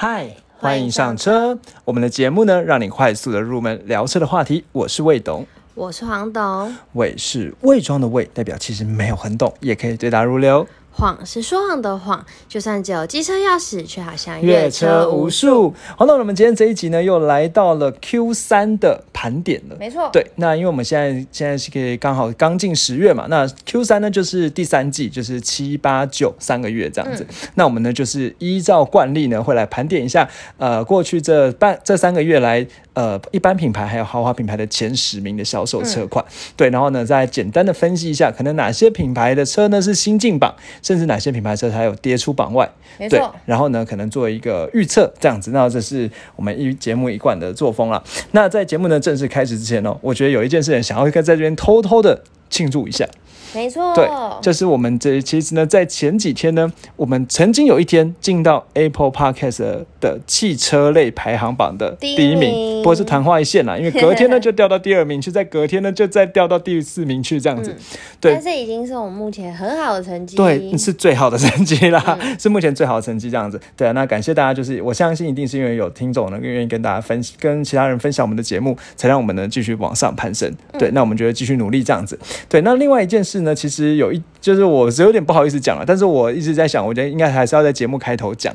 嗨，欢迎上车。我们的节目呢，让你快速的入门聊车的话题。我是魏董，我是黄董，魏是伪装的魏，代表其实没有很懂，也可以对答如流。谎是说谎的谎，就算只有机车钥匙，却好像越车无数。好，那我们今天这一集呢，又来到了 Q 三的盘点了。没错，对，那因为我们现在现在是可以刚好刚进十月嘛，那 Q 三呢就是第三季，就是七八九三个月这样子。那我们呢就是依照惯例呢，会来盘点一下，呃，过去这半这三个月来。呃，一般品牌还有豪华品牌的前十名的销售车款，对，然后呢，再简单的分析一下，可能哪些品牌的车呢是新进榜，甚至哪些品牌车还有跌出榜外，没错。然后呢，可能做一个预测，这样子，那这是我们一节目一贯的作风了。那在节目呢正式开始之前呢，我觉得有一件事情想要在这边偷偷的庆祝一下。没错，对，就是我们这其实呢，在前几天呢，我们曾经有一天进到 Apple Podcast 的汽车类排行榜的第一名，不过是昙花一现啦，因为隔天呢就掉到第二名去，在隔天呢就再掉到第四名去，这样子。对，但是已经是我们目前很好的成绩，对，是最好的成绩啦，是目前最好的成绩这样子。对啊，那感谢大家，就是我相信一定是因为有听众能够愿意跟大家分跟其他人分享我们的节目，才让我们呢继续往上攀升。对，那我们觉得继续努力这样子。对，那另外一件事。呢，其实有一，就是我是有点不好意思讲了，但是我一直在想，我觉得应该还是要在节目开头讲，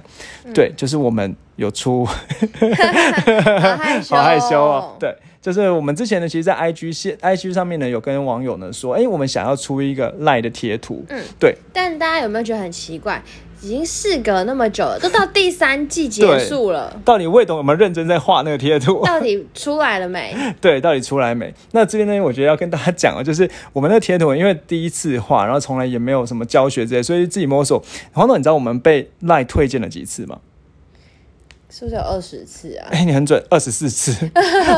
对，就是我们有出，好害羞哦，对，就是我们之前呢，其实，在 IG 线 IG 上面呢，有跟网友呢说，哎，我们想要出一个赖的贴图，嗯，对，但大家有没有觉得很奇怪？已经事隔那么久了，都到第三季结束了。到底魏董有没有认真在画那个贴图？到底出来了没？对，到底出来没？那这边呢，我觉得要跟大家讲啊，就是我们那个贴图，因为第一次画，然后从来也没有什么教学之类，所以自己摸索。黄总，你知道我们被赖推荐了几次吗？是不是有二十次啊？哎，你很准，二十四次。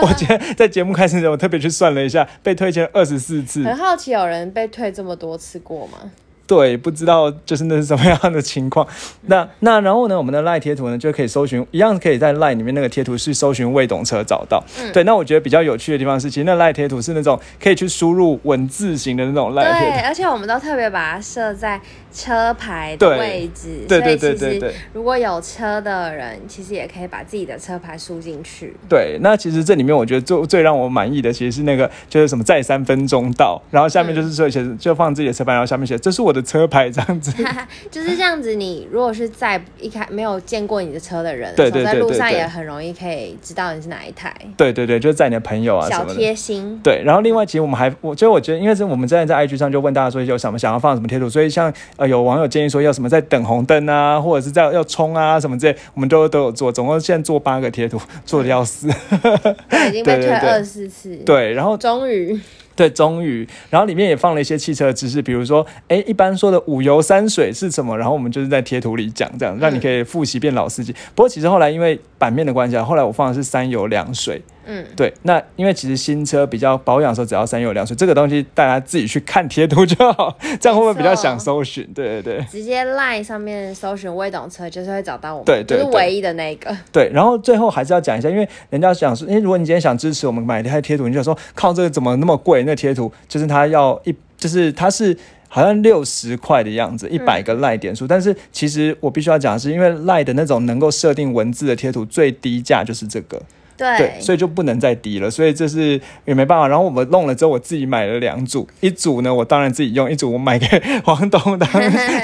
我今天在节目开始前，我特别去算了一下，被推荐二十四次。很好奇，有人被推这么多次过吗？对，不知道就是那是什么样的情况。那那然后呢，我们的赖贴图呢就可以搜寻，一样可以在赖里面那个贴图是搜寻未懂车找到。对，那我觉得比较有趣的地方是，其实那赖贴图是那种可以去输入文字型的那种赖贴图。对，而且我们都特别把它设在车牌的位置。对对对对对。如果有车的人，其实也可以把自己的车牌输进去。对，那其实这里面我觉得最最让我满意的，其实是那个就是什么再三分钟到，然后下面就是说写就放自己的车牌，然后下面写这是我。的车牌这样子，就是这样子。你如果是在一开没有见过你的车的人，对对对，在路上也很容易可以知道你是哪一台。对对对，就是在你的朋友啊，小贴心。对，然后另外其实我们还，我所以我觉得，因为是我们在在 IG 上就问大家说有什么想要放什么贴图，所以像呃有网友建议说要什么在等红灯啊，或者是在要冲啊什么之类，我们都都有做，总共现在做八个贴图，做的要死，已经被 推二十次。对，然后终于。对，终于，然后里面也放了一些汽车的知识，比如说，哎，一般说的五油三水是什么？然后我们就是在贴图里讲，这样让你可以复习变老司机。不过其实后来因为版面的关系啊，后来我放的是三油两水。嗯，对，那因为其实新车比较保养的时候，只要三油两水，这个东西大家自己去看贴图就好，这样会不会比较想搜寻？对对对，直接 line 上面搜寻未懂车，就是会找到我们，对对，就是唯一的那个。对，然后最后还是要讲一下，因为人家想说，哎，如果你今天想支持我们买这台贴图，你就说靠这个怎么那么贵？那贴图就是它要一，就是它是好像六十块的样子，一百个赖点数。但是其实我必须要讲的是，因为赖的那种能够设定文字的贴图，最低价就是这个。对，所以就不能再低了，所以这是也没办法。然后我们弄了之后，我自己买了两组，一组呢我当然自己用，一组我买给黄东当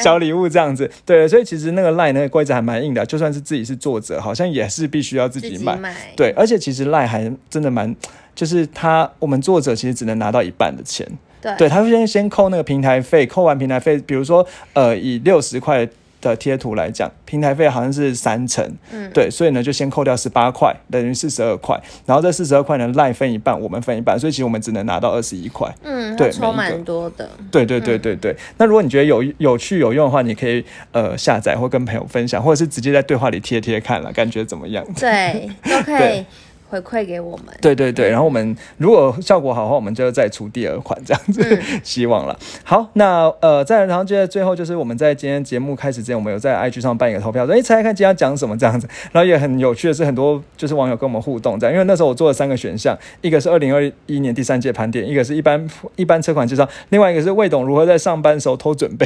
小礼物这样子。对，所以其实那个赖那个规则还蛮硬的，就算是自己是作者，好像也是必须要自己买。对，而且其实赖还真的蛮，就是他我们作者其实只能拿到一半的钱。对，对他先先扣那个平台费，扣完平台费，比如说呃以六十块。的贴图来讲，平台费好像是三成，嗯，对，所以呢就先扣掉十八块，等于四十二块，然后这四十二块呢赖分一半，我们分一半，所以其实我们只能拿到二十一块，嗯，对，抽蛮多的，对对对对对。那如果你觉得有有趣有用的话，你可以呃下载或跟朋友分享，或者是直接在对话里贴贴看了，感觉怎么样？对，都可以。回馈给我们。对对对，然后我们如果效果好的话，我们就再出第二款这样子，希望了。好，那呃，再然后接着最后就是我们在今天节目开始之前，我们有在 IG 上办一个投票，说哎，猜猜看今天要讲什么这样子。然后也很有趣的是，很多就是网友跟我们互动这样，因为那时候我做了三个选项，一个是二零二一年第三届盘点，一个是一般一般车款介绍，另外一个是魏董如何在上班时候偷准备。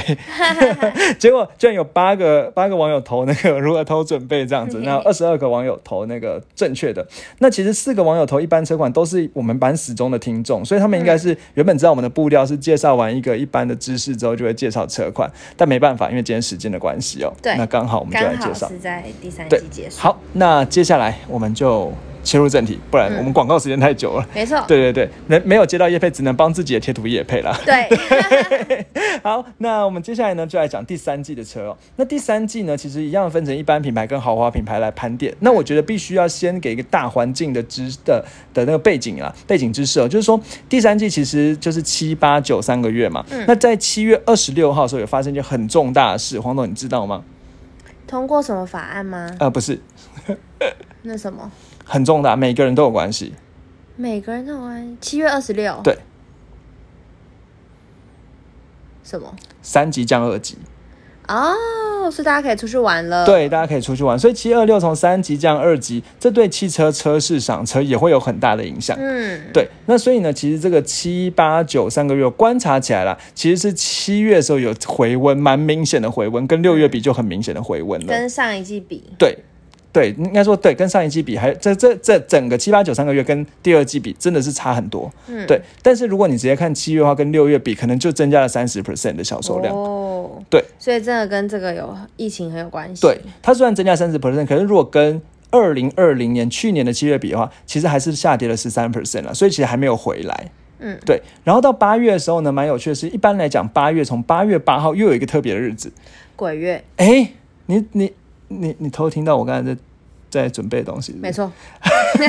结果居然有八个八个网友投那个如何偷准备这样子，那二十二个网友投那个正确的。那其实四个网友投一般车款都是我们班始终的听众，所以他们应该是原本知道我们的步调是介绍完一个一般的知识之后就会介绍车款，但没办法，因为今天时间的关系哦。对，那刚好我们就来介绍。是在第三季结束。好，那接下来我们就。切入正题，不然我们广告时间太久了。没错，对对对，没没有接到叶配，只能帮自己的贴图叶配了。对，好，那我们接下来呢，就来讲第三季的车哦。那第三季呢，其实一样分成一般品牌跟豪华品牌来盘点。那我觉得必须要先给一个大环境的知的的那个背景啊，背景知识哦，就是说第三季其实就是七八九三个月嘛。嗯。那在七月二十六号的时候，有发生一件很重大的事，黄总你知道吗？通过什么法案吗？呃，不是。那什么？很重大，每个人都有关系。每个人都有关系。七月二十六。对。什么？三级降二级。哦，所以大家可以出去玩了。对，大家可以出去玩。所以七二六从三级降二级，这对汽车车市赏车也会有很大的影响。嗯，对。那所以呢，其实这个七八九三个月观察起来了，其实是七月的时候有回温，蛮明显的回温，跟六月比就很明显的回温了。跟上一季比。对。对，应该说对，跟上一季比，还这这这整个七八九三个月跟第二季比，真的是差很多。嗯，对。但是如果你直接看七月的话，跟六月比，可能就增加了三十 percent 的销售量。哦，对。所以真的跟这个有疫情很有关系。对，它虽然增加三十 percent，可是如果跟二零二零年去年的七月比的话，其实还是下跌了十三 percent 了。所以其实还没有回来。嗯，对。然后到八月的时候呢，蛮有趣的是，一般来讲，八月从八月八号又有一个特别的日子，鬼月。哎，你你。你你偷听到我刚才在在准备东西？没错，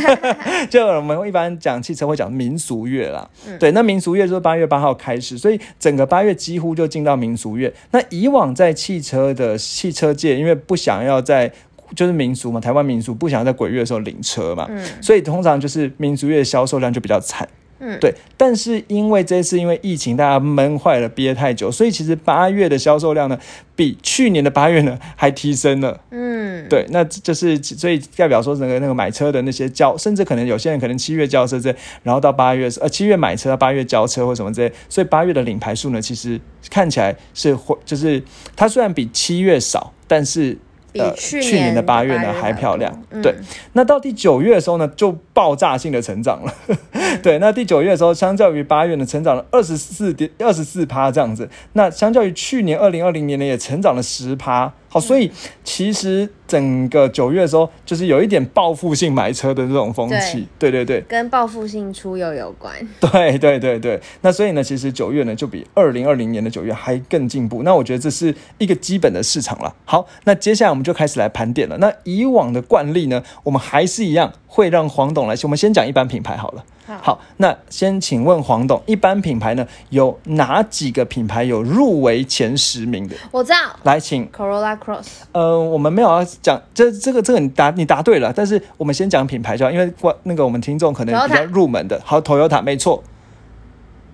就我们一般讲汽车会讲民俗月啦。对，那民俗月就是八月八号开始，所以整个八月几乎就进到民俗月。那以往在汽车的汽车界，因为不想要在就是民俗嘛，台湾民俗不想要在鬼月的时候领车嘛，所以通常就是民俗月销售量就比较惨。嗯，对，但是因为这次因为疫情，大家闷坏了，憋太久，所以其实八月的销售量呢，比去年的八月呢还提升了。嗯，对，那就是所以代表说整个那个买车的那些交，甚至可能有些人可能七月交车这，然后到八月呃七月买车，八月交车或什么这些，所以八月的领牌数呢，其实看起来是会就是它虽然比七月少，但是。呃，去年的八月呢还漂亮，对。那到第九月的时候呢，就爆炸性的成长了。对，那第九月的时候，相较于八月呢，成长了二十四点二十四趴这样子。那相较于去年二零二零年呢，也成长了十趴。好，所以其实整个九月的时候，就是有一点报复性买车的这种风气，对对对，跟报复性出游有关。对对对对，那所以呢，其实九月呢就比二零二零年的九月还更进步。那我觉得这是一个基本的市场了。好，那接下来我们就开始来盘点了。那以往的惯例呢，我们还是一样会让黄董来，我们先讲一般品牌好了。好，那先请问黄董，一般品牌呢有哪几个品牌有入围前十名的？我知道，来请 Corolla Cross。呃，我们没有要讲这这个这个你答你答对了，但是我们先讲品牌就好，因为关那个我们听众可能比较入门的。好，Toyota 没错。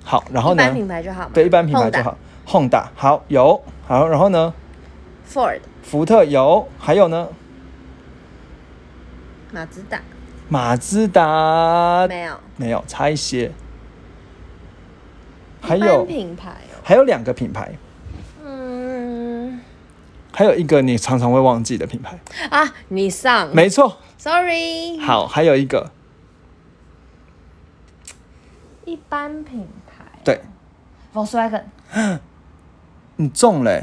好，然后呢？一般品牌就好。对，一般品牌就好。Honda 好有好，然后呢？Ford 福特有，还有呢？马自达。马自达没有，没有，差一些。还有品牌哦，还有两个品牌。嗯，还有一个你常常会忘记的品牌啊，你上没错，Sorry。好，还有一个一般品牌，对，Volkswagen。你中了。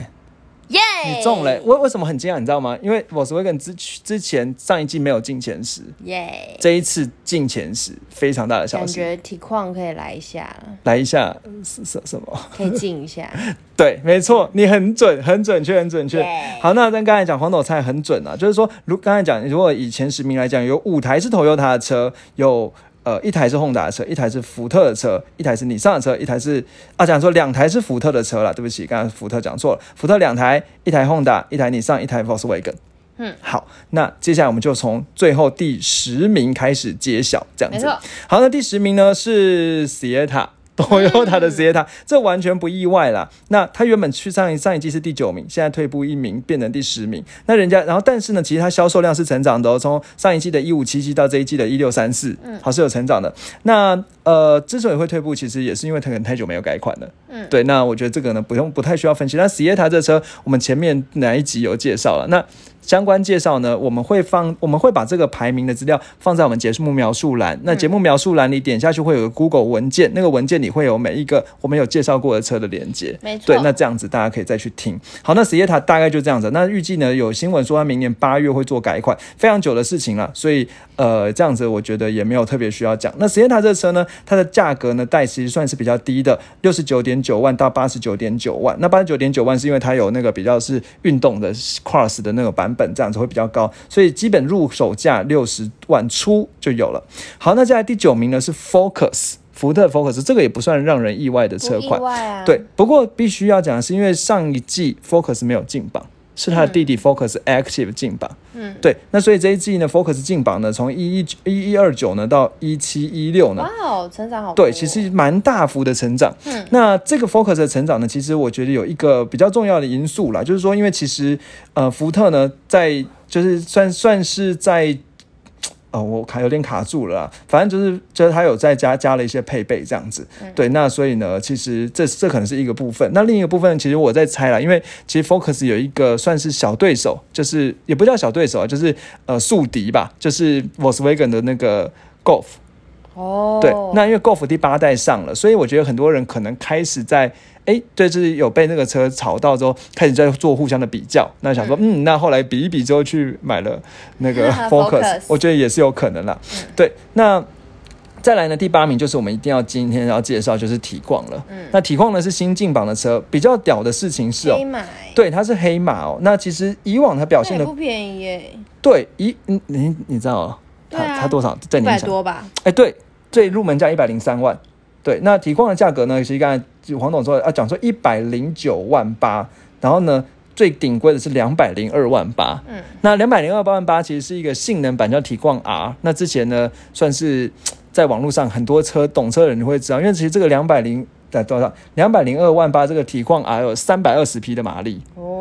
耶！你中了，为为什么很惊讶？你知道吗？因为我是会跟之之前上一季没有进前十，耶！这一次进前十，非常大的消息。感觉体况可以来一下，来一下是什什么？可以进一下。对，没错，你很准，很准确，很准确。好，那跟刚才讲黄豆菜很准啊，就是说，如刚才讲，如果以前十名来讲，有五台是头优他的车，有。呃，一台是 Honda 的车，一台是福特的车，一台是你上的车，一台是啊，讲说两台是福特的车了，对不起，刚刚福特讲错了，福特两台，一台 Honda，，一台你上，一台 Volkswagen。嗯，好，那接下来我们就从最后第十名开始揭晓，这样子。好，那第十名呢是 Sieta。Toyota 的 Sienna，这完全不意外啦。那他原本去上一上一季是第九名，现在退步一名变成第十名。那人家，然后但是呢，其实它销售量是成长的，从上一季的一五七七到这一季的一六三四，嗯，好是有成长的。那呃，之所以会退步，其实也是因为它可能太久没有改款了。嗯，对。那我觉得这个呢，不用不太需要分析。那 Sienna 这车，我们前面哪一集有介绍了？那相关介绍呢，我们会放，我们会把这个排名的资料放在我们节目描述栏。那节目描述栏里点下去会有个 Google 文件，那个文件里会有每一个我们有介绍过的车的连接。没错。对，那这样子大家可以再去听。好，那 Sienna 大概就这样子。那预计呢，有新闻说他明年八月会做改款，非常久的事情了。所以呃，这样子我觉得也没有特别需要讲。那 Sienna 这车呢，它的价格呢，带其实算是比较低的，六十九点九万到八十九点九万。那八十九点九万是因为它有那个比较是运动的 Cross 的那个版本，这样子会比较高。所以基本入手价六十万出就有了。好，那接下来第九名呢是 Focus，福特 Focus，这个也不算让人意外的车款。对，不过必须要讲的是，因为上一季 Focus 没有进榜，是他的弟弟 Focus Active 进榜。嗯，对，那所以这一季呢，Focus 进榜呢，从一一一一二九呢到一七一六呢，哇，成长好。对，其实蛮大幅的成长。嗯，那这个 Focus 的成长呢，其实我觉得有一个比较重要的因素啦，就是说，因为其实呃，福特呢在就是算算是在，哦，我卡有点卡住了，反正就是就是他有在加加了一些配备这样子，对，那所以呢，其实这这可能是一个部分，那另一个部分其实我在猜了，因为其实 Focus 有一个算是小对手，就是也不叫小对手啊，就是呃宿敌吧，就是 Volkswagen 的那个 Golf，哦，对，那因为 Golf 第八代上了，所以我觉得很多人可能开始在。哎，对，就是有被那个车吵到之后，开始在做互相的比较。那想说，嗯，那后来比一比之后去买了那个 Focus，我觉得也是有可能啦。对，那再来呢，第八名就是我们一定要今天要介绍，就是体况了。嗯，那体况呢是新进榜的车，比较屌的事情是哦，对，它是黑马哦。那其实以往它表现的不便宜耶。对，一你你你知道它它多少？在一百多吧？哎，对，最入门价一百零三万。对，那体况的价格呢？其实刚才黄董说啊，讲说一百零九万八，然后呢，最顶贵的是两百零二万八。嗯，那两百零二八万八其实是一个性能版叫体况 R。那之前呢，算是在网络上很多车懂车的人会知道，因为其实这个两百零在多少？两百零二万八这个体况 R 有三百二十匹的马力。哦，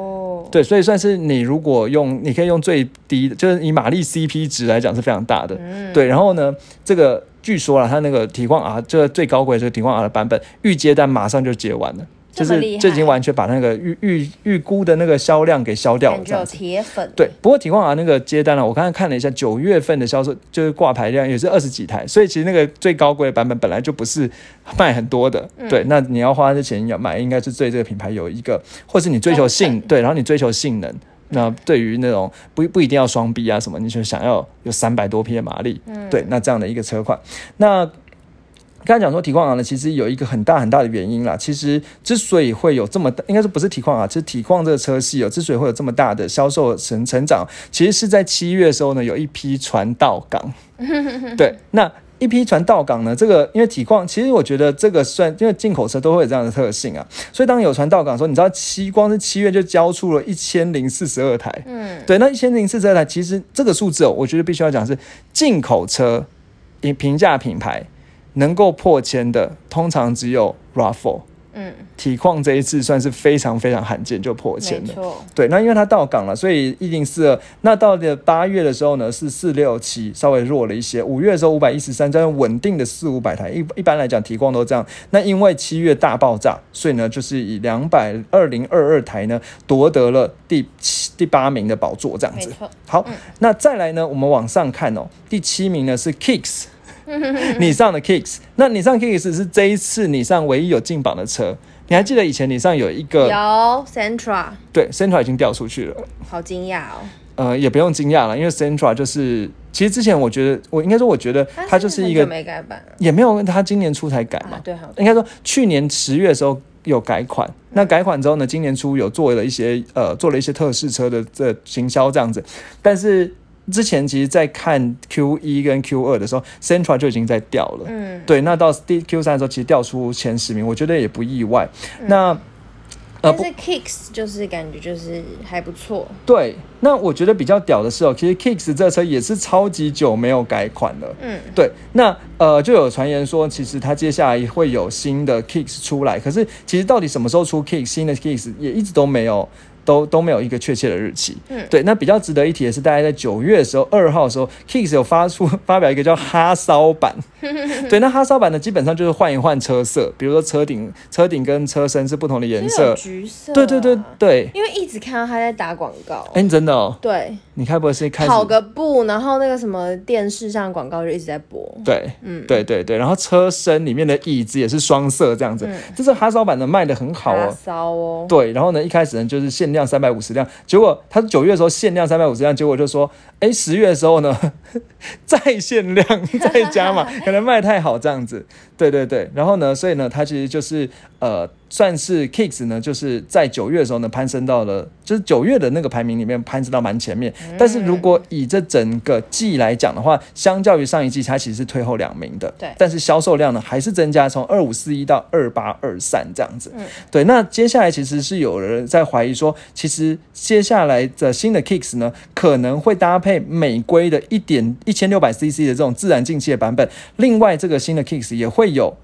对，所以算是你如果用，你可以用最低的，就是以马力 CP 值来讲是非常大的。嗯，对，然后呢，这个。据说了，它那个体况 R 这个最高贵这个体况 R 的版本预接单马上就接完了，就是就已经完全把那个预预预估的那个销量给销掉了。这样铁粉对，不过体况啊那个接单了，我刚才看了一下，九月份的销售就是挂牌量也是二十几台，所以其实那个最高贵的版本本来就不是卖很多的。对，那你要花这钱要买，应该是对这个品牌有一个，或是你追求性对，然后你追求性能。那对于那种不不一定要双 B 啊什么，你就想要有三百多匹的马力，对，那这样的一个车款，那刚才讲说体况啊呢，其实有一个很大很大的原因啦。其实之所以会有这么大，应该是不是体况啊，其实体况这个车系哦，之所以会有这么大的销售成成长，其实是在七月的时候呢，有一批船到港，对，那。一批船到港呢，这个因为体况，其实我觉得这个算，因为进口车都会有这样的特性啊，所以当有船到港的时候，你知道七光是七月就交出了一千零四十二台，嗯，对，那一千零四十二台，其实这个数字哦，我觉得必须要讲是进口车，以平价品牌能够破千的，通常只有 Raffle。嗯，体况这一次算是非常非常罕见，就破千了。对，那因为它到港了，所以一定四二。那到了八月的时候呢，是四六七，稍微弱了一些。五月的时候五百一十三，这样稳定的四五百台。一一般来讲，体况都这样。那因为七月大爆炸，所以呢，就是以两百二零二二台呢夺得了第七第八名的宝座，这样子。好，那再来呢，我们往上看哦，第七名呢是 Kicks。你上的 Kicks，那你上 Kicks 是这一次你上唯一有进榜的车。你还记得以前你上有一个有 Centra，对，Centra 已经掉出去了。好惊讶哦。呃，也不用惊讶了，因为 Centra 就是其实之前我觉得我应该说我觉得它就是一个没改版，也没有它今年初才改嘛。对，应该说去年十月的时候有改款，那改款之后呢，今年初有做了一些呃做了一些特试车的这行销这样子，但是。之前其实，在看 Q 一跟 Q 二的时候，Centra 就已经在掉了。嗯，对，那到第 Q 三的时候，其实掉出前十名，我觉得也不意外。那但是 Kicks 就是感觉就是还不错。对，那我觉得比较屌的是哦，其实 Kicks 这车也是超级久没有改款了。嗯，对，那呃就有传言说，其实它接下来会有新的 Kicks 出来，可是其实到底什么时候出 Kicks 新的 Kicks 也一直都没有。都都没有一个确切的日期，嗯，对，那比较值得一提的是，大概在九月的时候，二号的时候，Kicks 有发出发表一个叫哈骚版，对，那哈骚版呢，基本上就是换一换车色，比如说车顶、车顶跟车身是不同的颜色，橘色，对对对对，因为一直看到他在打广告，哎，真的哦，对，你开播是开跑个步，然后那个什么电视上广告就一直在播，对，嗯，对对对，然后车身里面的椅子也是双色这样子，这是哈骚版的卖的很好哦，哈骚哦，对，然后呢，一开始呢就是限量量三百五十辆。结果他九月的时候限量三百五十辆，结果就说，哎，十月的时候呢，再限量 再加嘛，可能卖太好这样子。对对对，然后呢，所以呢，它其实就是呃，算是 Kicks 呢，就是在九月的时候呢，攀升到了，就是九月的那个排名里面攀升到蛮前面。但是如果以这整个季来讲的话，相较于上一季，它其实是退后两名的。对。但是销售量呢，还是增加，从二五四一到二八二三这样子。嗯。对，那接下来其实是有人在怀疑说，其实接下来的新的 Kicks 呢，可能会搭配美规的一点一千六百 CC 的这种自然进气的版本。另外，这个新的 Kicks 也会。有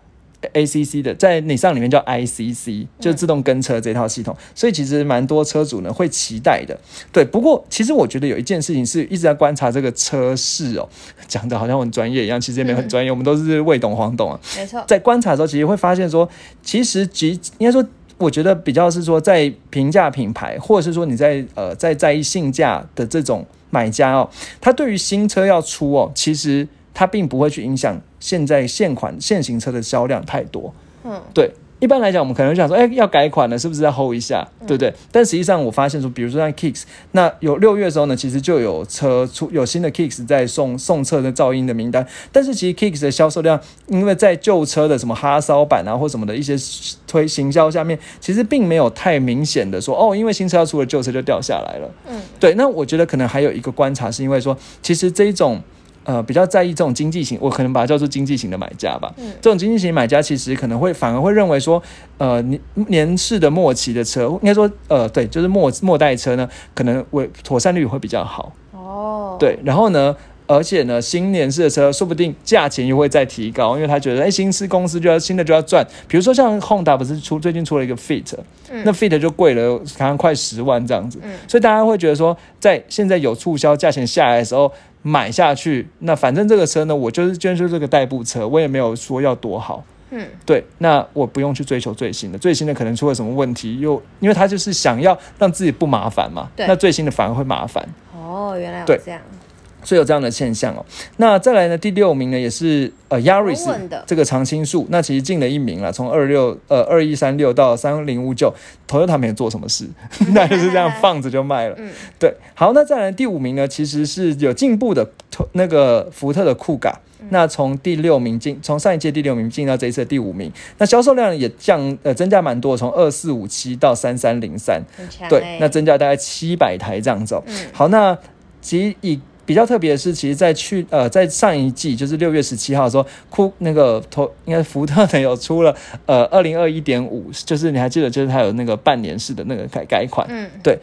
ACC 的，在你上里面叫 ICC，就是自动跟车这套系统，所以其实蛮多车主呢会期待的。对，不过其实我觉得有一件事情是一直在观察这个车市哦，讲的好像很专业一样，其实也没有很专业，我们都是未懂黄懂啊。没错，在观察的时候，其实会发现说，其实即应该说，我觉得比较是说，在平价品牌，或者是说你在呃在在意性价的这种买家哦，他对于新车要出哦，其实。他并不会去影响现在现款现行车的销量太多，嗯，对。一般来讲，我们可能想说，哎，要改款了，是不是要 hold 一下，对不对？但实际上，我发现说，比如说像 Kicks，那有六月的时候呢，其实就有车出有新的 Kicks 在送送车的噪音的名单。但是其实 Kicks 的销售量，因为在旧车的什么哈烧版啊或什么的一些推行销下面，其实并没有太明显的说，哦，因为新车要出了，旧车就掉下来了。嗯，对。那我觉得可能还有一个观察，是因为说，其实这一种。呃，比较在意这种经济型，我可能把它叫做经济型的买家吧。嗯，这种经济型买家其实可能会反而会认为说，呃，年年式的末期的车，应该说，呃，对，就是末末代车呢，可能会妥善率会比较好。哦，对，然后呢，而且呢，新年式的车说不定价钱又会再提高，因为他觉得，哎，新式公司就要新的就要赚。比如说像 Honda 不是出最近出了一个 Fit，那 Fit 就贵了，好像快十万这样子。嗯，所以大家会觉得说，在现在有促销价钱下来的时候。买下去，那反正这个车呢，我就是捐出这个代步车，我也没有说要多好，嗯，对，那我不用去追求最新的，最新的可能出了什么问题，又因为他就是想要让自己不麻烦嘛，对，那最新的反而会麻烦。哦，原来有这样。所以有这样的现象哦。那再来呢？第六名呢，也是呃，Yaris 这个常青树，那其实进了一名了。从二六呃二一三六到三零五九，Toyota 没有做什么事，那就是这样放着就卖了。嗯，对。好，那再来第五名呢，其实是有进步的，那个福特的酷嘎。那从第六名进，从上一届第六名进到这一次第五名，那销售量也降呃增加蛮多，从二四五七到三三零三，对，那增加大概七百台这样子。嗯，好，那其以比较特别的是，其实，在去呃，在上一季，就是六月十七号的时候，库那个头应该福特呢有出了 呃二零二一点五，就是你还记得，就是它有那个半年式的那个改改款，嗯，对。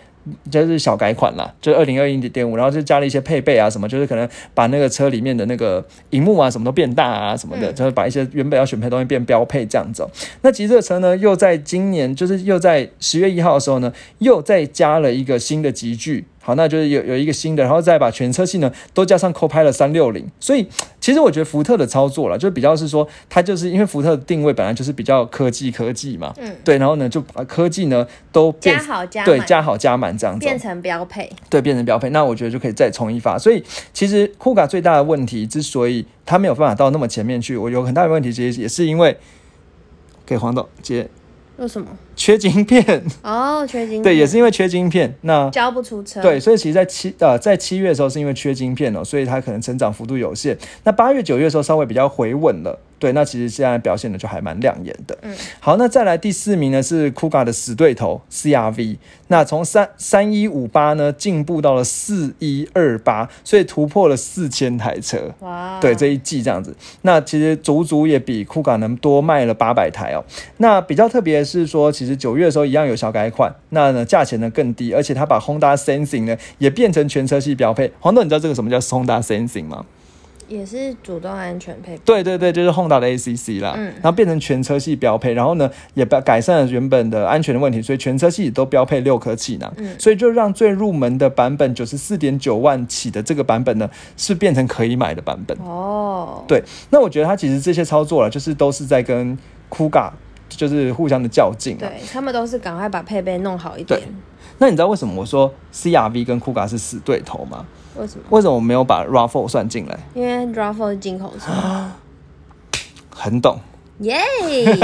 就是小改款啦，就二零二一点五，然后就加了一些配备啊什么，就是可能把那个车里面的那个荧幕啊什么都变大啊什么的，就是把一些原本要选配东西变标配这样子。那其实这个车呢，又在今年就是又在十月一号的时候呢，又再加了一个新的级距。好，那就是有有一个新的，然后再把全车系呢都加上 Copilot 三六零，所以其实我觉得福特的操作了，就比较是说，它就是因为福特的定位本来就是比较科技科技嘛，嗯，对，然后呢就把科技呢都加好加对加好加满这样子，变成标配，对，变成标配，那我觉得就可以再冲一发。所以其实酷卡最大的问题之所以它没有办法到那么前面去，我有很大的问题，其实也是因为给黄豆接。为什么？缺晶片 哦，缺晶片对，也是因为缺晶片，那交不出车。对，所以其实，在七呃，在七月的时候，是因为缺晶片哦，所以它可能成长幅度有限。那八月、九月的时候，稍微比较回稳了。对，那其实现在表现的就还蛮亮眼的。嗯，好，那再来第四名呢是 Kuga 的死对头 CRV，那从三三一五八呢进步到了四一二八，所以突破了四千台车。哇，对，这一季这样子，那其实足足也比 Kuga 能多卖了八百台哦。那比较特别的是说，其实实九月的时候一样有小改款，那呢价钱呢更低，而且它把 Honda Sensing 呢也变成全车系标配。黄豆，你知道这个什么叫 Honda Sensing 吗？也是主动安全配备，对对对，就是 Honda 的 ACC 啦，嗯，然后变成全车系标配，然后呢也改改善了原本的安全的问题，所以全车系都标配六颗气囊，嗯，所以就让最入门的版本九十四点九万起的这个版本呢，是变成可以买的版本。哦。对，那我觉得它其实这些操作了，就是都是在跟 Kuga 就是互相的较劲，对他们都是赶快把配备弄好一点。那你知道为什么我说 CRV 跟 Kuga 是死对头吗？为什么？为什么我没有把 Raffle 算进来？因为 Raffle 是进口车，很懂。耶，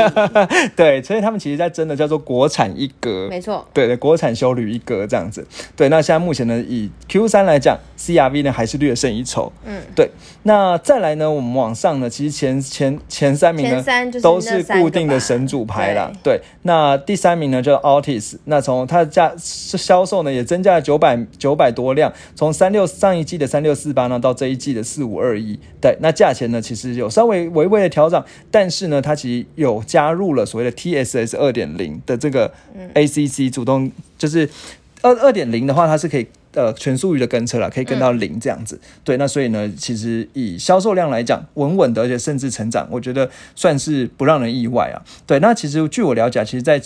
对，所以他们其实在争的叫做国产一格，没错，对对，国产修旅一格这样子。对，那现在目前呢，以 Q 三来讲，CRV 呢还是略胜一筹。嗯，对。那再来呢，我们往上呢，其实前前前三名呢都是固定的神主牌啦。对，那第三名呢叫 Altis，那从它的价销售呢也增加了九百九百多辆，从三六上一季的三六四八呢到这一季的四五二一。对，那价钱呢其实有稍微微微的调整，但是呢。它其实有加入了所谓的 TSS 二点零的这个 ACC 主动，就是二二点零的话，它是可以呃全速域的跟车了，可以跟到零这样子。对，那所以呢，其实以销售量来讲，稳稳的，而且甚至成长，我觉得算是不让人意外啊。对，那其实据我了解，其实，在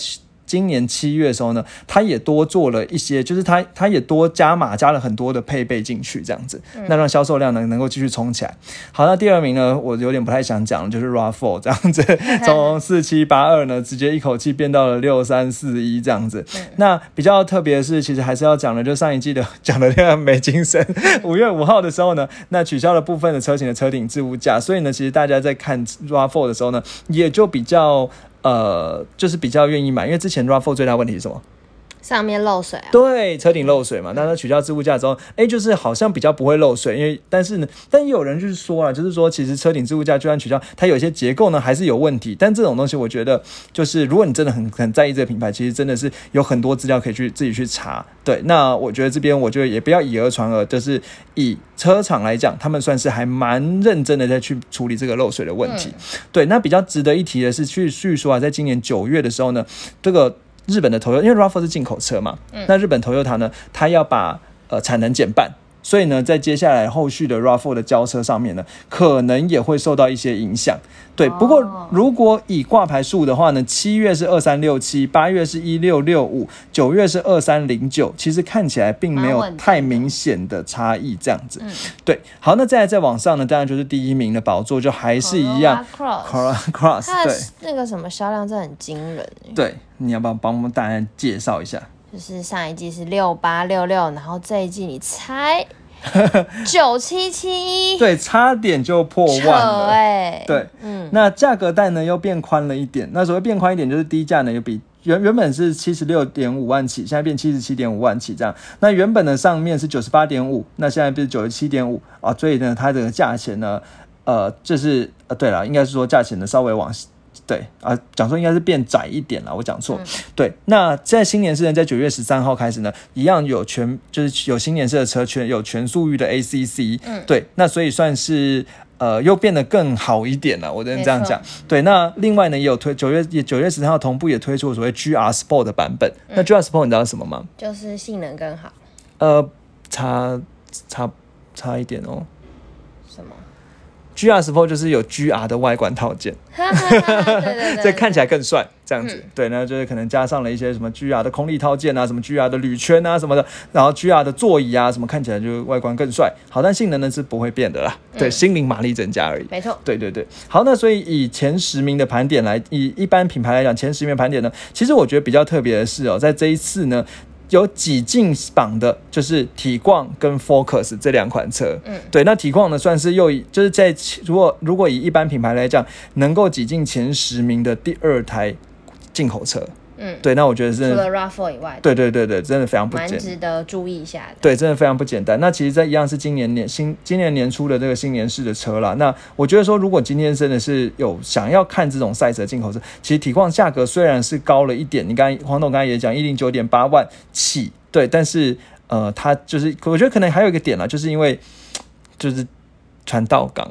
今年七月的时候呢，他也多做了一些，就是他他也多加码，加了很多的配备进去，这样子，那让销售量能能够继续冲起来。好，那第二名呢，我有点不太想讲，就是 Rav4 这样子，从四七八二呢，直接一口气变到了六三四一这样子。那比较特别的是，其实还是要讲的，就上一季的 讲的那个美金神，五月五号的时候呢，那取消了部分的车型的车顶置物架，所以呢，其实大家在看 Rav4 的时候呢，也就比较。呃，就是比较愿意买，因为之前 Raffle 最大问题是什么？上面漏水啊？对，车顶漏水嘛。那它取消置物架之后，哎，就是好像比较不会漏水，因为但是呢，但也有人就是说啊，就是说其实车顶置物架就算取消，它有些结构呢还是有问题。但这种东西，我觉得就是如果你真的很很在意这个品牌，其实真的是有很多资料可以去自己去查。对，那我觉得这边我觉得也不要以讹传讹，就是以车厂来讲，他们算是还蛮认真的在去处理这个漏水的问题。对，那比较值得一提的是，去据说啊，在今年九月的时候呢，这个。日本的头油，因为 RAV4 是进口车嘛，那日本头油塔呢，它要把呃产能减半。所以呢，在接下来后续的 RAV4 的交车上面呢，可能也会受到一些影响。对，不过如果以挂牌数的话呢，七月是二三六七，八月是一六六五，九月是二三零九，其实看起来并没有太明显的差异。这样子，对。好，那再来再往上呢，当然就是第一名的宝座就还是一样，Cross，对，那个什么销量真的很惊人。对，你要不要帮我们大家介绍一下？就是上一季是六八六六，然后这一季你猜 九七七，对，差点就破万了。哎，对，嗯，那价格带呢又变宽了一点。那所谓变宽一点，就是低价呢又比原原本是七十六点五万起，现在变七十七点五万起这样。那原本的上面是九十八点五，那现在变九十七点五啊。所以呢，它的价钱呢，呃，就是呃，对了，应该是说价钱呢稍微往。对啊，讲说应该是变窄一点了，我讲错。对，那在新年式呢，在九月十三号开始呢，一样有全就是有新年式的车全有全速域的 ACC。嗯，对，那所以算是呃又变得更好一点了，我只能这样讲。对，那另外呢也有推九月也九月十三号同步也推出所谓 GR Sport 的版本。那 GR Sport 你知道什么吗？就是性能更好。呃，差差差一点哦。什么？GR Sport 就是有 GR 的外观套件，这看起来更帅，这样子，对，那就是可能加上了一些什么 GR 的空力套件啊，什么 GR 的铝圈啊什么的，然后 GR 的座椅啊什么，看起来就外观更帅。好，但性能呢是不会变的啦，对，心灵马力增加而已。没错，对对对。好，那所以以前十名的盘点来，以一般品牌来讲，前十名盘点呢，其实我觉得比较特别的是哦，在这一次呢。有挤进榜的，就是体况跟 Focus 这两款车。嗯，对，那体况呢，算是又以就是在如果如果以一般品牌来讲，能够挤进前十名的第二台进口车。嗯，对，那我觉得是除了 Raffle 以外，对对对对，真的非常不简，值得注意一下的。对，真的非常不简单。那其实这一样是今年年新今年年初的这个新年式的车啦。那我觉得说，如果今天真的是有想要看这种赛车进口车，其实体况价格虽然是高了一点，你刚黄董刚才也讲一零九点八万起，对，但是呃，它就是我觉得可能还有一个点啦，就是因为就是。传道港，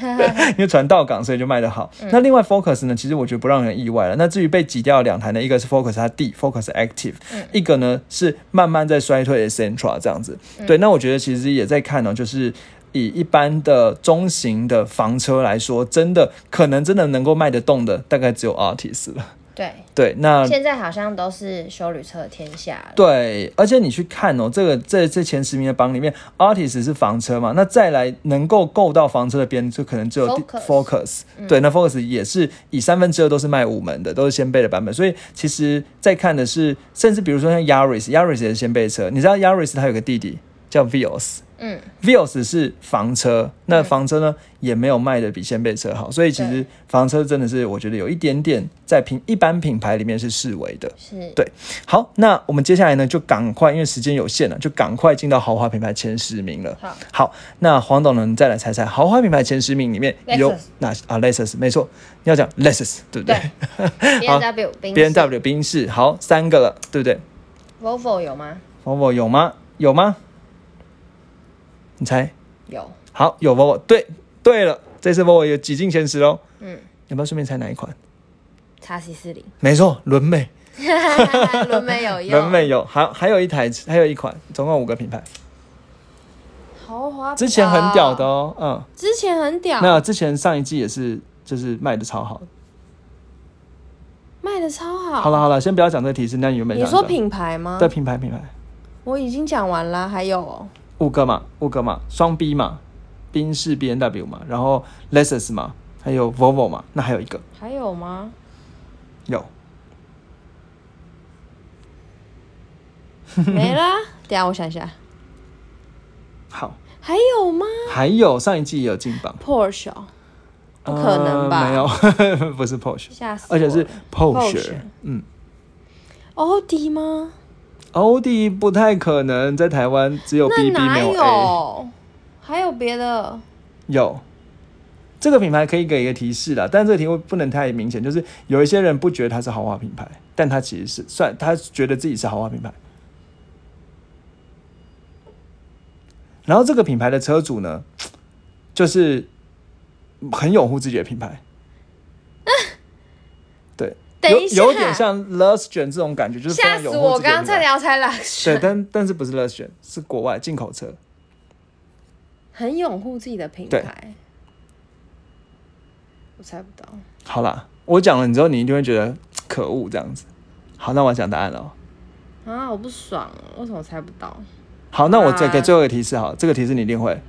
因为船到港，所以就卖得好。那另外 Focus 呢，其实我觉得不让人意外了。那至于被挤掉两台呢，一个是 Focus 它 D Focus Active，一个呢是慢慢在衰退的 Centra 这样子。对，那我觉得其实也在看呢，就是以一般的中型的房车来说，真的可能真的能够卖得动的，大概只有 Artis 了。对对，那现在好像都是修旅车的天下。对，而且你去看哦，这个这这前十名的榜里面，Artis 是房车嘛，那再来能够够到房车的边，就可能只有 Focus。对，那 Focus 也是以三分之二都是卖五门的，都是掀背的版本。所以其实在看的是，甚至比如说像 Yaris，Yaris 也是掀背车。你知道 Yaris 它有个弟弟叫 Vios。嗯，Vios 是房车，那房车呢也没有卖的比掀背车好，所以其实房车真的是我觉得有一点点在品一般品牌里面是视为的，是对。好，那我们接下来呢就赶快，因为时间有限了，就赶快进到豪华品牌前十名了。好，好，那黄董呢再来猜猜豪华品牌前十名里面有哪啊？Lexus 没错，你要讲 Lexus 对不对？B N W B N W 宾士好三个了，对不对？Volvo 有吗？Volvo 有吗？有吗？你猜有好有 Volvo 对对了，这次 Volvo 有挤进前十喽。嗯，要不要顺便猜哪一款？叉 C 四零，没错，轮美。轮美有用，轮美有，还还有一台，还有一款，总共五个品牌。豪华之前很屌的哦，嗯，之前很屌。没有，之前上一季也是，就是卖的超好，卖的超好。好了好了，先不要讲这个提示，那你有没有？你说品牌吗？对，品牌品牌。我已经讲完了，还有。五个嘛，五个嘛，双 B 嘛，宾士 B N W 嘛，然后 Lexus 嘛，还有 Volvo 嘛，那还有一个，还有吗？有，没啦。等下我想一下。好，还有吗？还有上一季也有进榜，Porsche，不可能吧？没有，不是 Porsche，吓死，而且是 Porsche，嗯，奥迪吗？奥迪不太可能在台湾只有 B B 没有 A，还有别的？有，这个品牌可以给一个提示啦，但这个题目不能太明显，就是有一些人不觉得它是豪华品牌，但它其实是算他觉得自己是豪华品牌。然后这个品牌的车主呢，就是很拥护自己的品牌。有有点像 Luxgen 这种感觉，就是吓死我！刚刚差点要猜 Luxgen，对，但但是不是 Luxgen，是国外进口车，很拥护自己的品牌。我猜不到。好啦，我讲了，你之后你一定会觉得可恶这样子。好，那我讲答案了。啊，我不爽，为什么猜不到？好，那我再给最后一个提示，好，这个提示你一定会。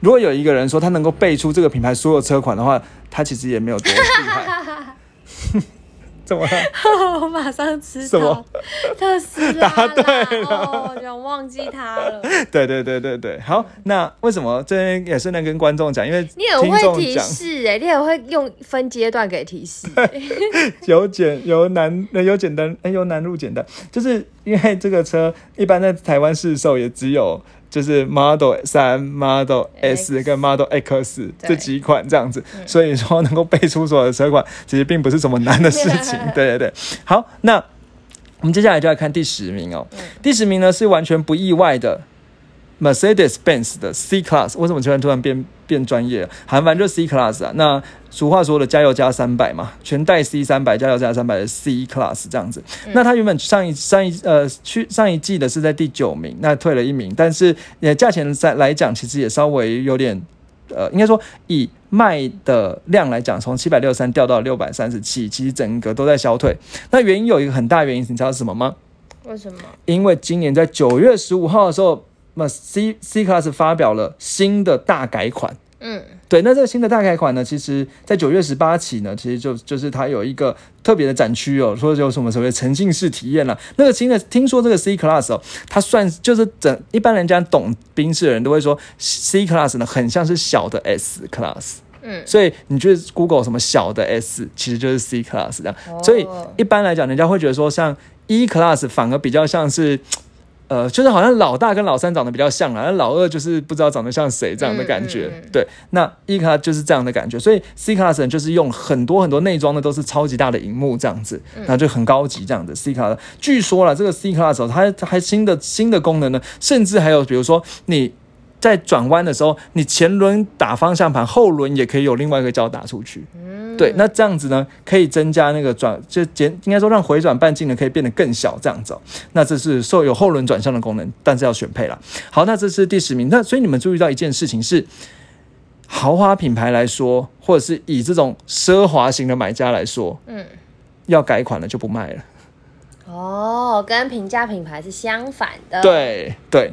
如果有一个人说他能够背出这个品牌所有车款的话，他其实也没有多厉害。怎么了？我马上知道，特斯拉。答对了，我忘记他了。对对对对对，好，那为什么这边也是能跟观众讲？因为你很会提示哎，你很会用分阶段给提示。由简由难由简单哎由难入简单，就是因为这个车一般在台湾市售也只有。就是 Model 三、Model S 跟 Model X 这几款这样子，所以说能够背出所有的车款，其实并不是什么难的事 情。对对对，好，那我们接下来就要看第十名哦。第十名呢是完全不意外的。Mercedes-Benz 的 C Class 为什么突然突然变变专业？好，反正就是 C Class 啊。那俗话说的加油加三百嘛，全带 C 三百加油加三百的 C Class 这样子。那它原本上一上一呃去上一季的是在第九名，那退了一名，但是呃价钱在来讲其实也稍微有点呃，应该说以卖的量来讲，从七百六十三掉到六百三十七，其实整个都在消退。那原因有一个很大原因，你知道是什么吗？为什么？因为今年在九月十五号的时候。那 C C Class 发表了新的大改款，嗯，对，那这个新的大改款呢，其实在九月十八起呢，其实就就是它有一个特别的展区哦，说有什么所谓沉浸式体验了。那个新的，听说这个 C Class 哦，它算就是整一般人家懂宾士的人都会说 C Class 呢，很像是小的 S Class，嗯，所以你觉得 Google 什么小的 S，其实就是 C Class 这样，所以一般来讲，人家会觉得说像 E Class 反而比较像是。呃，就是好像老大跟老三长得比较像啊，那老二就是不知道长得像谁这样的感觉。对，那 E Class 就是这样的感觉，所以 C Class 就是用很多很多内装的都是超级大的荧幕这样子，那就很高级这样子。C Class 据说了，这个 C Class 它还新的新的功能呢，甚至还有比如说你在转弯的时候，你前轮打方向盘，后轮也可以有另外一个脚打出去。嗯，对，那这样子呢，可以增加那个转，就减，应该说让回转半径呢可以变得更小，这样子。那这是受有后轮转向的功能，但是要选配了。好，那这是第十名。那所以你们注意到一件事情是，豪华品牌来说，或者是以这种奢华型的买家来说，嗯，要改款了就不卖了。哦，跟平价品牌是相反的。对对。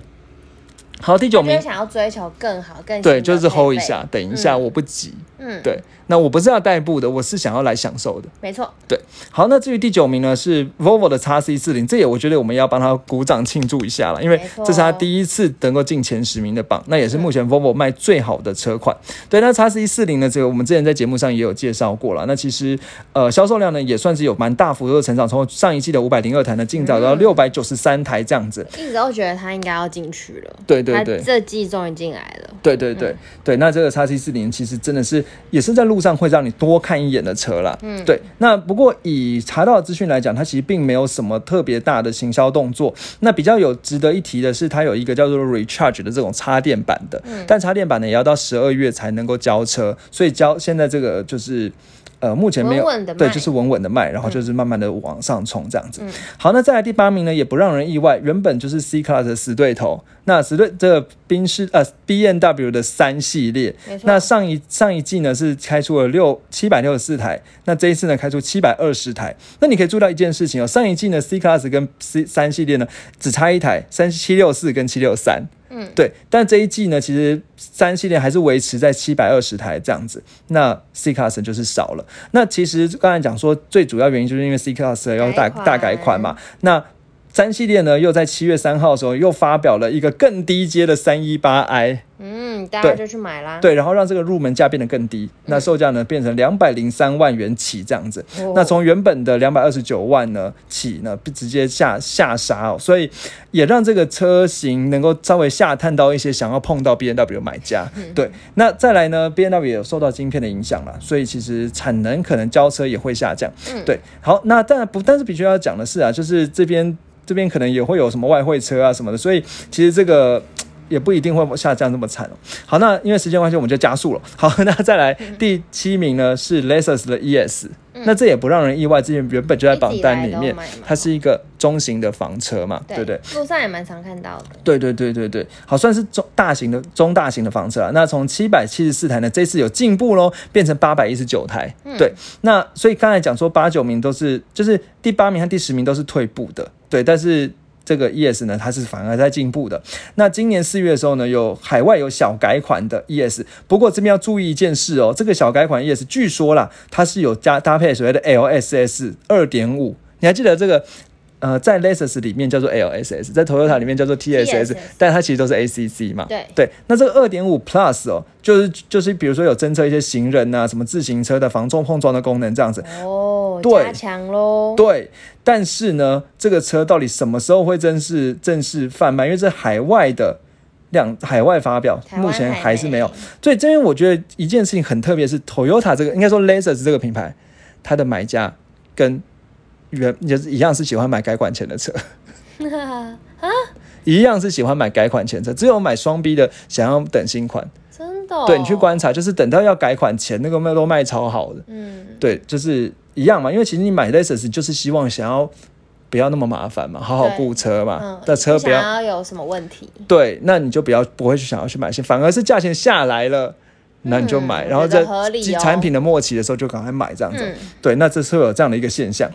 好，第九名想要追求更好更对，就是 hold 一下，等一下，我不急。嗯，对。那我不是要代步的，我是想要来享受的。没错，对。好，那至于第九名呢，是 Volvo 的 x C 四零，这也我觉得我们要帮他鼓掌庆祝一下了，因为这是他第一次能够进前十名的榜，那也是目前 Volvo 卖最好的车款。对，那 x C 四零呢，这个我们之前在节目上也有介绍过了。那其实呃销售量呢也算是有蛮大幅度的成长，从上一季的五百零二台呢，进展到六百九十三台这样子。一直都觉得他应该要进去了，对对对，这季终于进来了。对对对对，那这个叉 C 四零其实真的是也是在路上会让你多。看一眼的车啦。嗯，对。那不过以查到的资讯来讲，它其实并没有什么特别大的行销动作。那比较有值得一提的是，它有一个叫做 Recharge 的这种插电版的，但插电版呢也要到十二月才能够交车，所以交现在这个就是。呃，目前没有对，就是稳稳的卖，然后就是慢慢的往上冲这样子。好，那再来第八名呢，也不让人意外，原本就是 C Class 的死对头，那死对这个宾士呃 B N W 的三系列，那上一上一季呢是开出了六七百六十四台，那这一次呢开出七百二十台。那你可以注意到一件事情哦，上一季呢 C Class 跟 C 三系列呢只差一台，三七六四跟七六三。嗯，对，但这一季呢，其实三系列还是维持在七百二十台这样子，那 C Class 就是少了。那其实刚才讲说，最主要原因就是因为 C Class 要大大改款嘛。那三系列呢，又在七月三号的时候又发表了一个更低阶的三一八 i。嗯，大家就去买啦。对，然后让这个入门价变得更低，那售价呢变成两百零三万元起这样子。那从原本的两百二十九万呢起呢，直接下下杀哦，所以也让这个车型能够稍微下探到一些想要碰到 B N W 买家。对，那再来呢，B N W 也有受到晶片的影响了，所以其实产能可能交车也会下降。对，好，那当然不，但是必须要讲的是啊，就是这边这边可能也会有什么外汇车啊什么的，所以其实这个。也不一定会下降这么惨哦。好，那因为时间关系，我们就加速了。好，那再来第七名呢是 Lexus 的 ES，那这也不让人意外，之前原本就在榜单里面，它是一个中型的房车嘛，对不对？路上也蛮常看到的。对对对对对，好，算是中大型的中大型的房车啊。那从七百七十四台呢，这次有进步喽，变成八百一十九台。对，那所以刚才讲说八九名都是，就是第八名和第十名都是退步的。对，但是。这个 ES 呢，它是反而在进步的。那今年四月的时候呢，有海外有小改款的 ES，不过这边要注意一件事哦，这个小改款 ES 据说啦，它是有加搭配所谓的 LSS 二点五，你还记得这个？呃，在 Lexus 里面叫做 LSS，在 Toyota 里面叫做 TSS，但它其实都是 ACC 嘛。对对，那这个二点五 Plus 哦，就是就是比如说有侦测一些行人呐，什么自行车的防撞碰撞的功能这样子。哦，加强喽。对，但是呢，这个车到底什么时候会正式正式贩卖？因为这海外的两，海外发表目前还是没有。所以这边我觉得一件事情很特别，是 Toyota 这个应该说 Lexus 这个品牌，它的买家跟原也是一样，是喜欢买改款前的车，啊，一样是喜欢买改款前车，只有买双 B 的想要等新款，真的，对你去观察，就是等到要改款前，那个卖都卖超好的，嗯，对，就是一样嘛，因为其实你买 Lexus 就是希望想要不要那么麻烦嘛，好好顾车嘛，的车不要有什么问题，对，那你就不要不会去想要去买新，反而是价钱下来了。那你就买，然后在产品的末期的时候就赶快买这样子。对，那这是有这样的一个现象。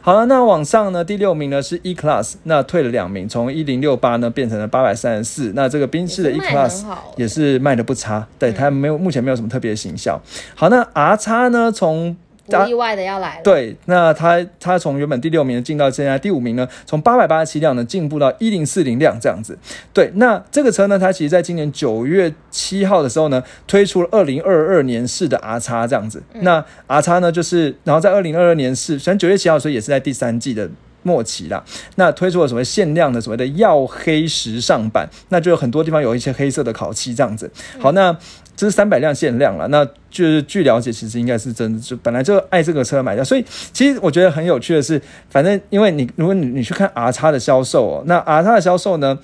好了，那往上呢，第六名呢是 E Class，那退了两名，从一零六八呢变成了八百三十四。那这个宾士的 E Class 也是卖的不差，对它没有目前没有什么特别的行销。好，那 R 叉呢从。不意外的要来了。对，那它它从原本第六名进到现在第五名呢，从八百八十七辆呢进步到一零四零辆这样子。对，那这个车呢，它其实在今年九月七号的时候呢，推出了二零二二年式的 R 叉这样子。那 R 叉呢，就是然后在二零二二年式，虽然九月七号所以也是在第三季的末期啦。那推出了所谓限量的所谓的耀黑时尚版，那就有很多地方有一些黑色的烤漆这样子。好，那。这是三百辆限量了，那就是据了解，其实应该是真的，就本来就爱这个车买家，所以其实我觉得很有趣的是，反正因为你如果你你去看 R 叉的销售哦，那 R 叉的销售呢，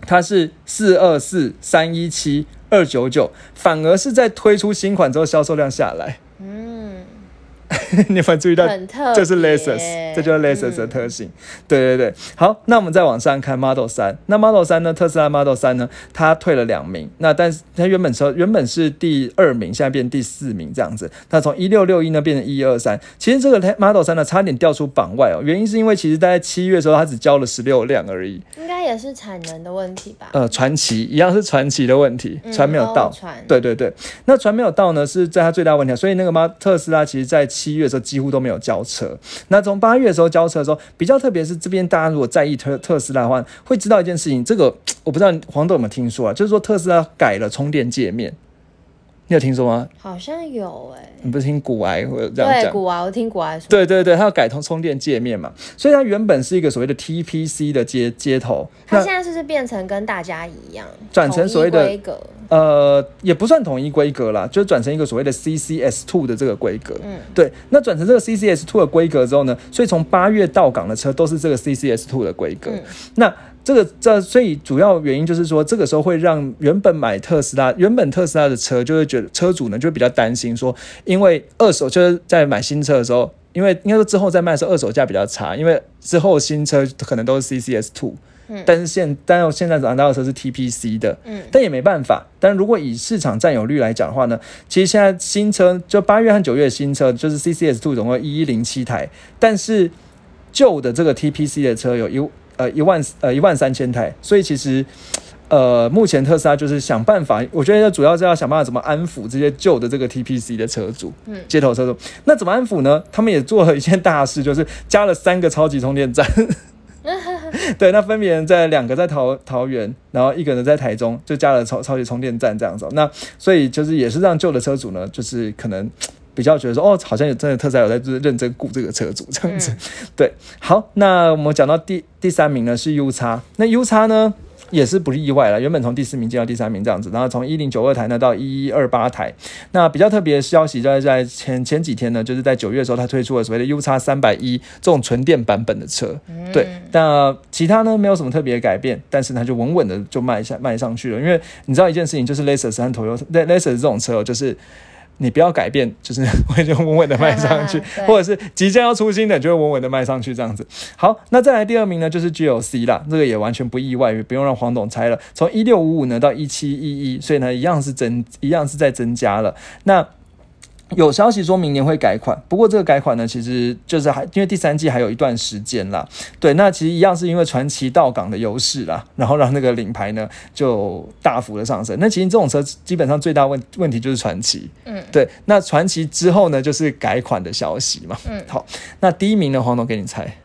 它是四二四三一七二九九，反而是在推出新款之后销售量下来。嗯 你有没有注意到？这是 Lexus，这就是 Lexus 的特性。对对对，好，那我们再往上看 Model 三。那 Model 三呢？特斯拉 Model 三呢？它退了两名。那但是它原本车原本是第二名，现在变第四名这样子。它从一六六一呢变成一二三。其实这个 Model 三呢差点掉出榜外哦。原因是因为其实大概七月的时候它只交了十六辆而已。应该也是产能的问题吧？呃，传奇一样是传奇的问题，船没有到。对对对，那船没有到呢，是在它最大问题。所以那个马特斯拉其实在七月的时候几乎都。没有交车。那从八月的时候交车的时候，比较特别是这边大家如果在意特特斯拉的话，会知道一件事情。这个我不知道黄豆有没有听说啊？就是说特斯拉改了充电界面。你有听说吗？好像有哎，你不是听古埃或者这样讲？对，古埃我听古埃说。对对对，它要改通充电界面嘛，所以它原本是一个所谓的 TPC 的接接头，它现在是不是变成跟大家一样，转成所谓的规格？呃，也不算统一规格啦，就是转成一个所谓的 CCS Two 的这个规格。嗯，对。那转成这个 CCS Two 的规格之后呢，所以从八月到港的车都是这个 CCS Two 的规格。那这个这所以主要原因就是说，这个时候会让原本买特斯拉、原本特斯拉的车，就会觉得车主呢就比较担心说，因为二手就是在买新车的时候，因为应该说之后再卖的时候二手价比较差，因为之后新车可能都是 CCS Two，嗯，但是现但是现在拿到的车是 TPC 的，嗯，但也没办法。但如果以市场占有率来讲的话呢，其实现在新车就八月和九月新车就是 CCS Two 总共一一零七台，但是旧的这个 TPC 的车有一。呃，一万呃一万三千台，所以其实，呃，目前特斯拉就是想办法，我觉得主要是要想办法怎么安抚这些旧的这个 TPC 的车主，嗯，街头车主。那怎么安抚呢？他们也做了一件大事，就是加了三个超级充电站。对，那分别在两个在桃桃园，然后一个呢在台中，就加了超超级充电站这样子。那所以就是也是让旧的车主呢，就是可能。比较觉得说哦，好像有真的特斯拉有在就是认真顾这个车主这样子，对。好，那我们讲到第第三名呢是 U 叉，那 U 叉呢也是不意外了，原本从第四名进到第三名这样子，然后从一零九二台呢到一一二八台。那比较特别的消息就是在前前几天呢，就是在九月的时候，它推出了所谓的 U 叉三百一这种纯电版本的车，对。那其他呢没有什么特别的改变，但是它就稳稳的就卖下卖上去了，因为你知道一件事情，就是 Lexus 和 Toyota Lexus 这种车就是。你不要改变，就是 会就稳稳的迈上去，或者是即将要出新的，就会稳稳的迈上去这样子。好，那再来第二名呢，就是 GOC 啦，这个也完全不意外，也不用让黄董猜了。从一六五五呢到一七一一，所以呢一样是增，一样是在增加了。那有消息说明年会改款，不过这个改款呢，其实就是还因为第三季还有一段时间啦。对，那其实一样是因为传奇到港的优势啦，然后让那个领牌呢就大幅的上升。那其实这种车基本上最大问问题就是传奇，嗯，对。那传奇之后呢，就是改款的消息嘛。嗯，好，那第一名呢，黄总给你猜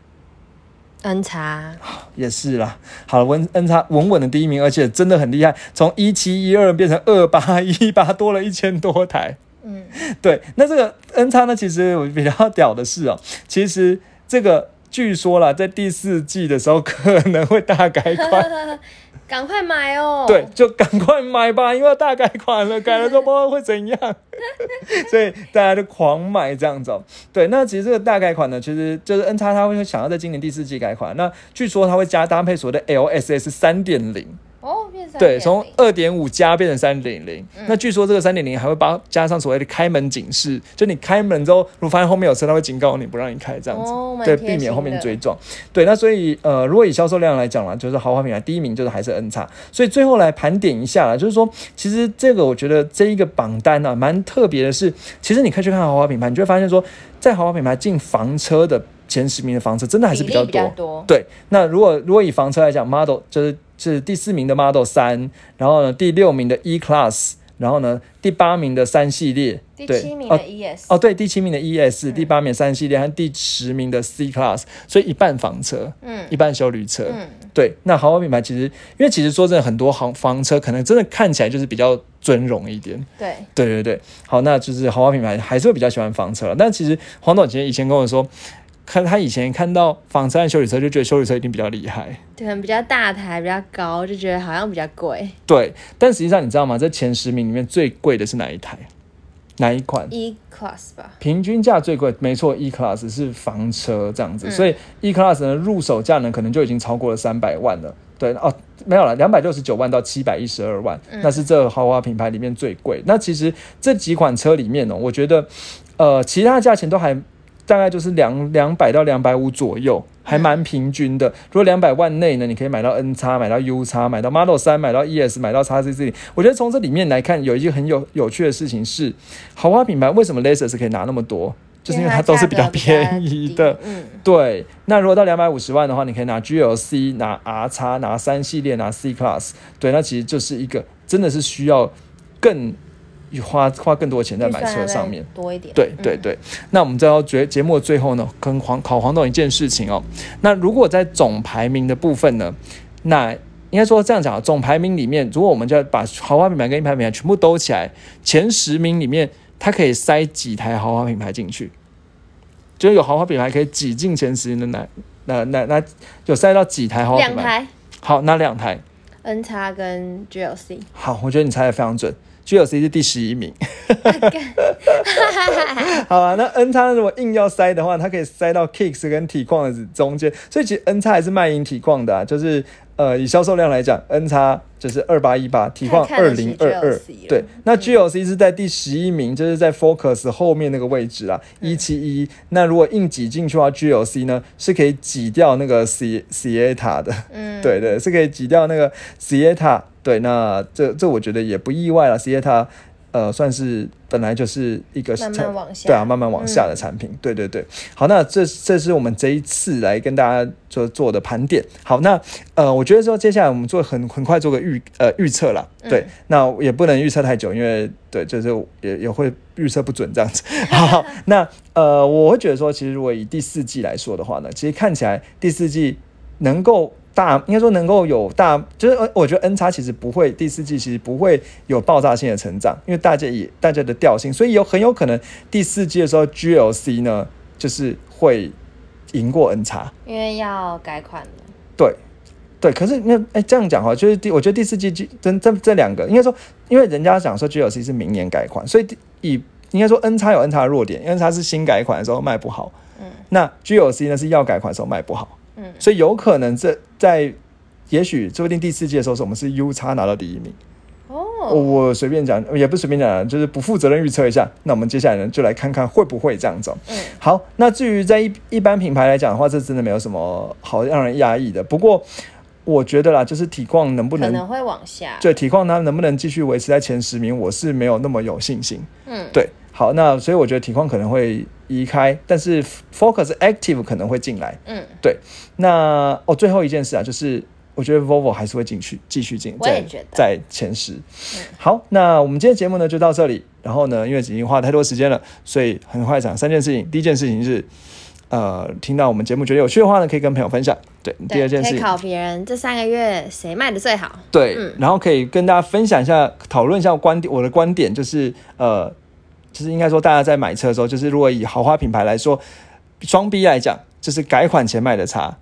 ，N 叉 也是啦。好了，稳 N 叉稳稳的第一名，而且真的很厉害，从一七一二变成二八一八，多了一千多台。嗯，对，那这个 N 叉呢，其实我比较屌的是哦，其实这个据说啦，在第四季的时候可能会大改款，赶快买哦。对，就赶快买吧，因为大改款了，改了之后不知道会怎样，所以大家就狂买这样子。哦对，那其实这个大改款呢，其实就是 N 叉它会想要在今年第四季改款，那据说它会加搭配所谓的 LSS 三点零。哦，对，从二点五加变成三点零。那据说这个三点零还会把加上所谓的开门警示，就你开门之后，如果发现后面有车，它会警告你不让你开，这样子，对，避免后面追撞。对，那所以呃，如果以销售量来讲啦，就是豪华品牌第一名就是还是 N 叉。所以最后来盘点一下啦，就是说，其实这个我觉得这一个榜单呢，蛮特别的是，其实你可以去看豪华品牌，你就会发现说，在豪华品牌进房车的前十名的房车，真的还是比较多。对，那如果如果以房车来讲，Model 就是。是第四名的 Model 三，然后呢，第六名的 E Class，然后呢，第八名的三系列，第七名的 ES，哦，对，第七名的 ES，第八名三系列和第十名的 C Class，所以一半房车，嗯，一半修旅车，嗯，对，那豪华品牌其实，因为其实说真的，很多房房车可能真的看起来就是比较尊荣一点，对，对对对，好，那就是豪华品牌还是会比较喜欢房车了，但其实黄总其实以前跟我说。看他以前看到房车和修理车，就觉得修理车一定比较厉害，可能比较大台、比较高，就觉得好像比较贵。对，但实际上你知道吗？这前十名里面最贵的是哪一台？哪一款？E Class 吧。平均价最贵，没错，E Class 是房车这样子，所以 E Class 呢入手价呢可能就已经超过了三百万了。对哦，没有了，两百六十九万到七百一十二万，那是这豪华品牌里面最贵。那其实这几款车里面呢，我觉得呃，其他价钱都还大概就是两两百到两百五左右，还蛮平均的。如果两百万内呢，你可以买到 N 叉，买到 U 叉，买到 Model 三，买到 ES，买到叉 C C。我觉得从这里面来看，有一件很有有趣的事情是，豪华品牌为什么 Lexus 可以拿那么多？就是因为它都是比较便宜的，嗯，对。那如果到两百五十万的话，你可以拿 GLC、拿 R 叉、拿三系列、拿 C Class，对，那其实就是一个真的是需要更花花更多钱在买车上面多一点。对对对。那我们在节节目的最后呢，跟黄考黄董一件事情哦。那如果在总排名的部分呢，那应该说这样讲，总排名里面，如果我们就要把豪华品牌跟一牌品牌全部兜起来，前十名里面。它可以塞几台豪华品牌进去？就是有豪华品牌可以挤进前十名的那那那那，有塞到几台豪华品牌？两台。好，那两台。N 叉跟 GLC。好，我觉得你猜的非常准。GLC 是第十一名。好啊，那 N 叉如果硬要塞的话，它可以塞到 Kicks 跟体矿的中间，所以其实 N 叉还是卖赢体矿的，啊就是。呃，以销售量来讲，N 叉就是二八一八，体况二零二二，对。那 GLC 是在第十一名，就是在 Focus 后面那个位置啊，一七一。那如果硬挤进去的话，GLC 呢是可以挤掉那个 C Ceta 的，嗯，对对，是可以挤掉那个 Ceta。对，那这这我觉得也不意外了，Ceta。呃，算是本来就是一个慢慢往下，对啊，慢慢往下的产品，对对对。好，那这这是我们这一次来跟大家做做的盘点。好，那呃，我觉得说接下来我们做很很快做个预呃预测了，对，那也不能预测太久，因为对，就是也也会预测不准这样子。好，那呃，我会觉得说，其实如果以第四季来说的话呢，其实看起来第四季能够。大应该说能够有大，就是呃，我觉得 N 叉其实不会第四季其实不会有爆炸性的成长，因为大家也大家的调性，所以有很有可能第四季的时候 GLC 呢就是会赢过 N 叉，因为要改款了。对对，可是那哎这样讲哈，就是第我觉得第四季这这这两个应该说，因为人家讲说 GLC 是明年改款，所以以应该说 N 叉有 N 叉的弱点，N 叉是新改款的时候卖不好，嗯，那 GLC 呢是要改款的时候卖不好。嗯，所以有可能这在，也许说不定第四季的时候，是我们是 U 叉拿到第一名。哦，我随便讲，也不随便讲，就是不负责任预测一下。那我们接下来呢，就来看看会不会这样走。嗯，好。那至于在一一般品牌来讲的话，这真的没有什么好让人压抑的。不过我觉得啦，就是体况能不能可能会往下，对体况它能不能继续维持在前十名，我是没有那么有信心。嗯，对。好，那所以我觉得体况可能会移开，但是 Focus Active 可能会进来。嗯，对。那哦，最后一件事啊，就是我觉得 Volvo 还是会进去，继续进，在在前十。好，那我们今天节目呢就到这里。然后呢，因为已经花太多时间了，所以很快讲三件事情。第一件事情是，呃，听到我们节目觉得有趣的话呢，可以跟朋友分享。对，第二件事可以考别人这三个月谁卖的最好。对，然后可以跟大家分享一下，讨论一下观点。我的观点就是，呃。就是应该说，大家在买车的时候，就是如果以豪华品牌来说，双 B 来讲，就是改款前卖的差，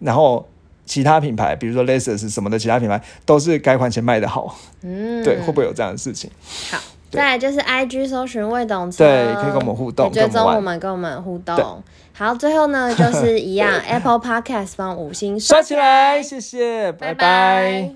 然后其他品牌，比如说 Lexus 什么的，其他品牌都是改款前卖的好。嗯，对，会不会有这样的事情？好，再来就是 IG 搜寻未懂车，对，可以跟我们互动，追踪我们跟我们互动。好，最后呢，就是一样，Apple Podcast 帮五星刷起来，谢谢，拜拜。